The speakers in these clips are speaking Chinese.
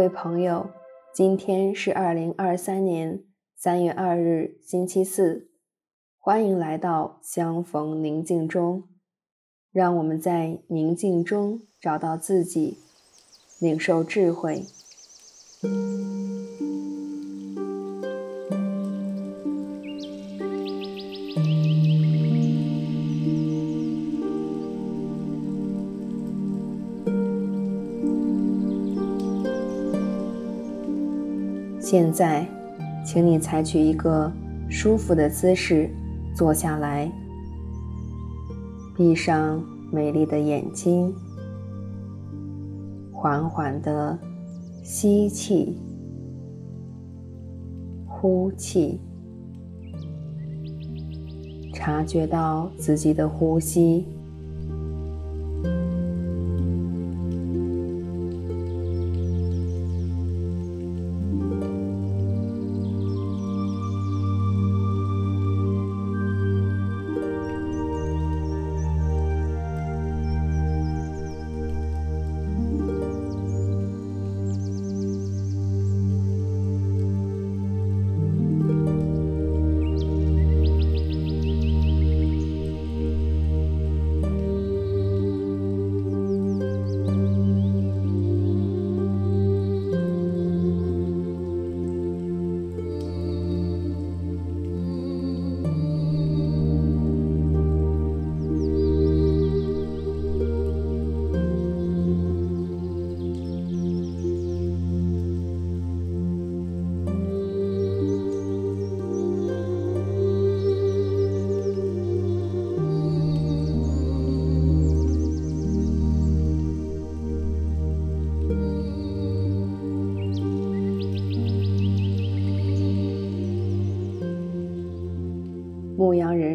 各位朋友，今天是二零二三年三月二日，星期四。欢迎来到相逢宁静中，让我们在宁静中找到自己，领受智慧。现在，请你采取一个舒服的姿势。坐下来，闭上美丽的眼睛，缓缓地吸气、呼气，察觉到自己的呼吸。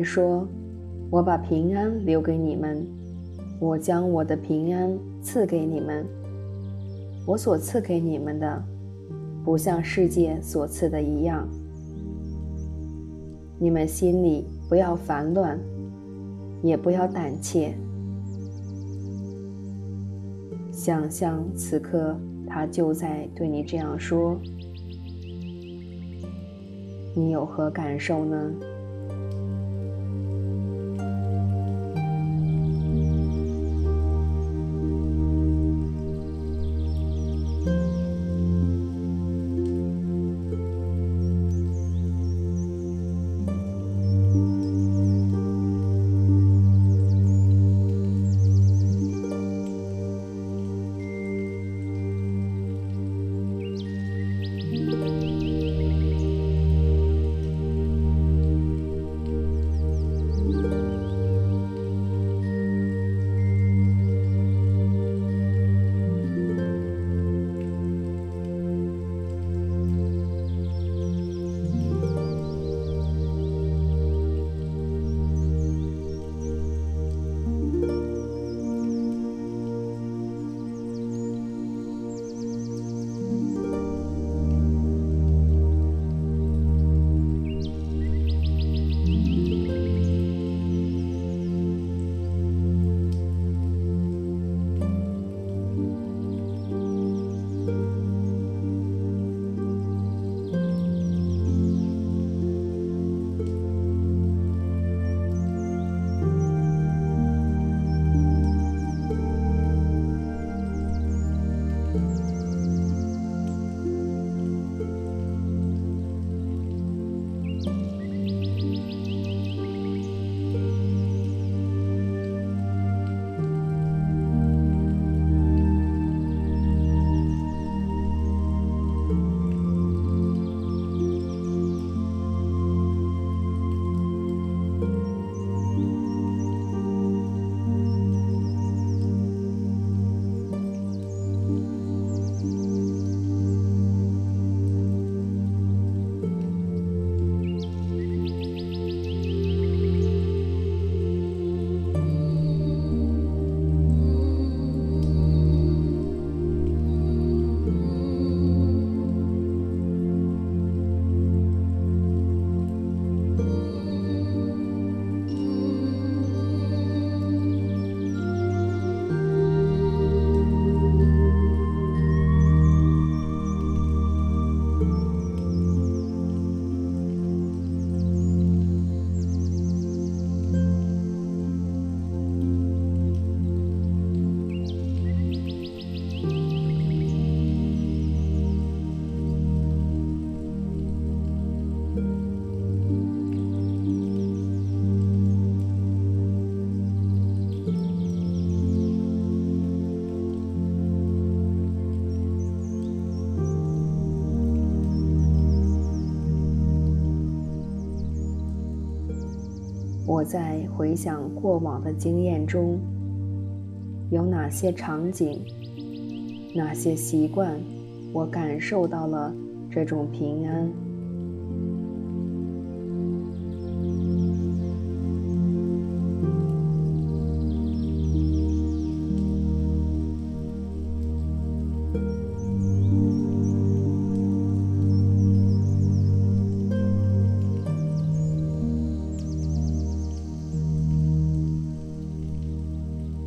说：“我把平安留给你们，我将我的平安赐给你们。我所赐给你们的，不像世界所赐的一样。你们心里不要烦乱，也不要胆怯。想象此刻他就在对你这样说，你有何感受呢？”在回想过往的经验中，有哪些场景、哪些习惯，我感受到了这种平安。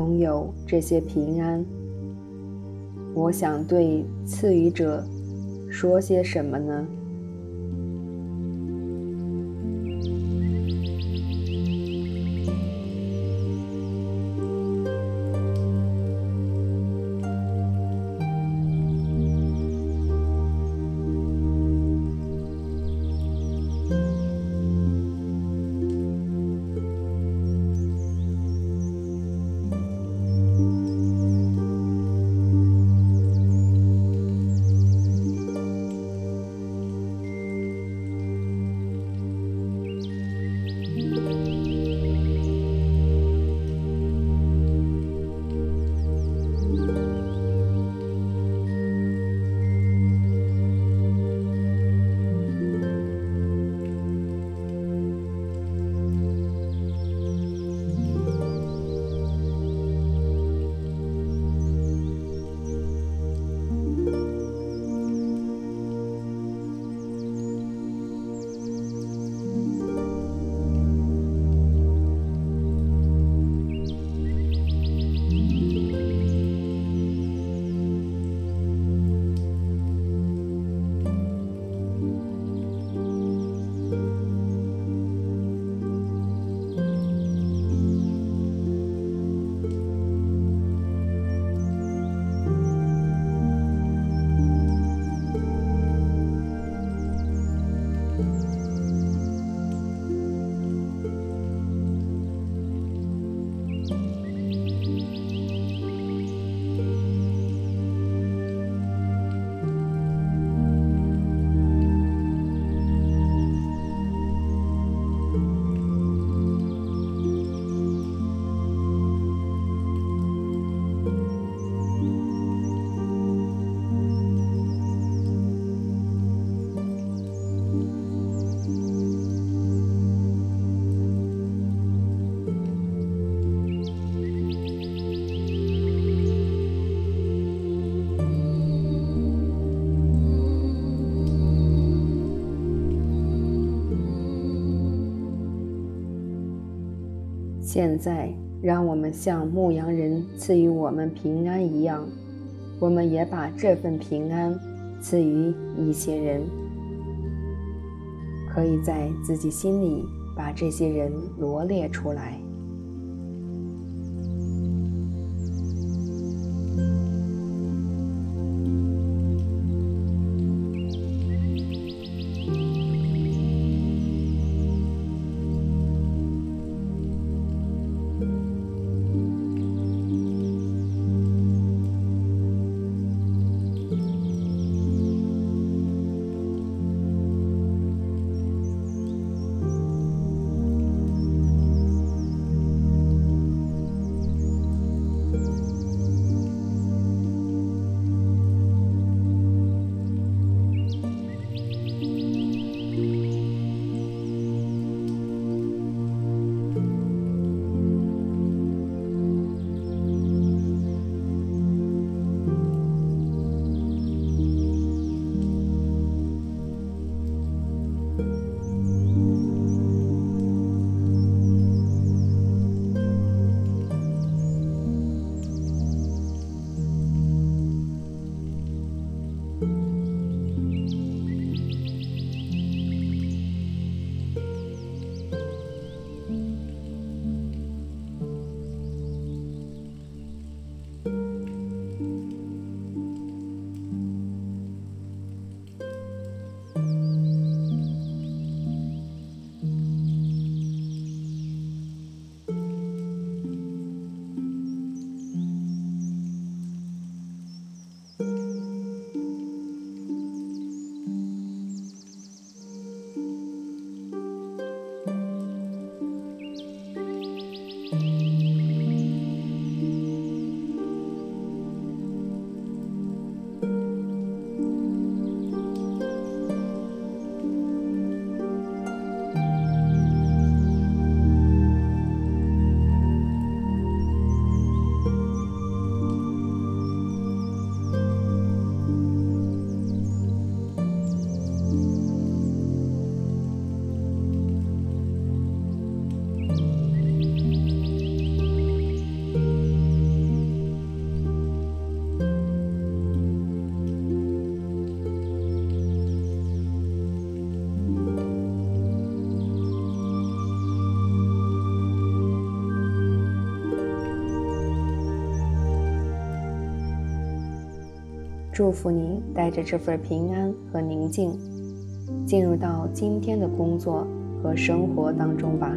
拥有这些平安，我想对赐予者说些什么呢？现在，让我们像牧羊人赐予我们平安一样，我们也把这份平安赐予一些人。可以在自己心里把这些人罗列出来。祝福您带着这份平安和宁静，进入到今天的工作和生活当中吧。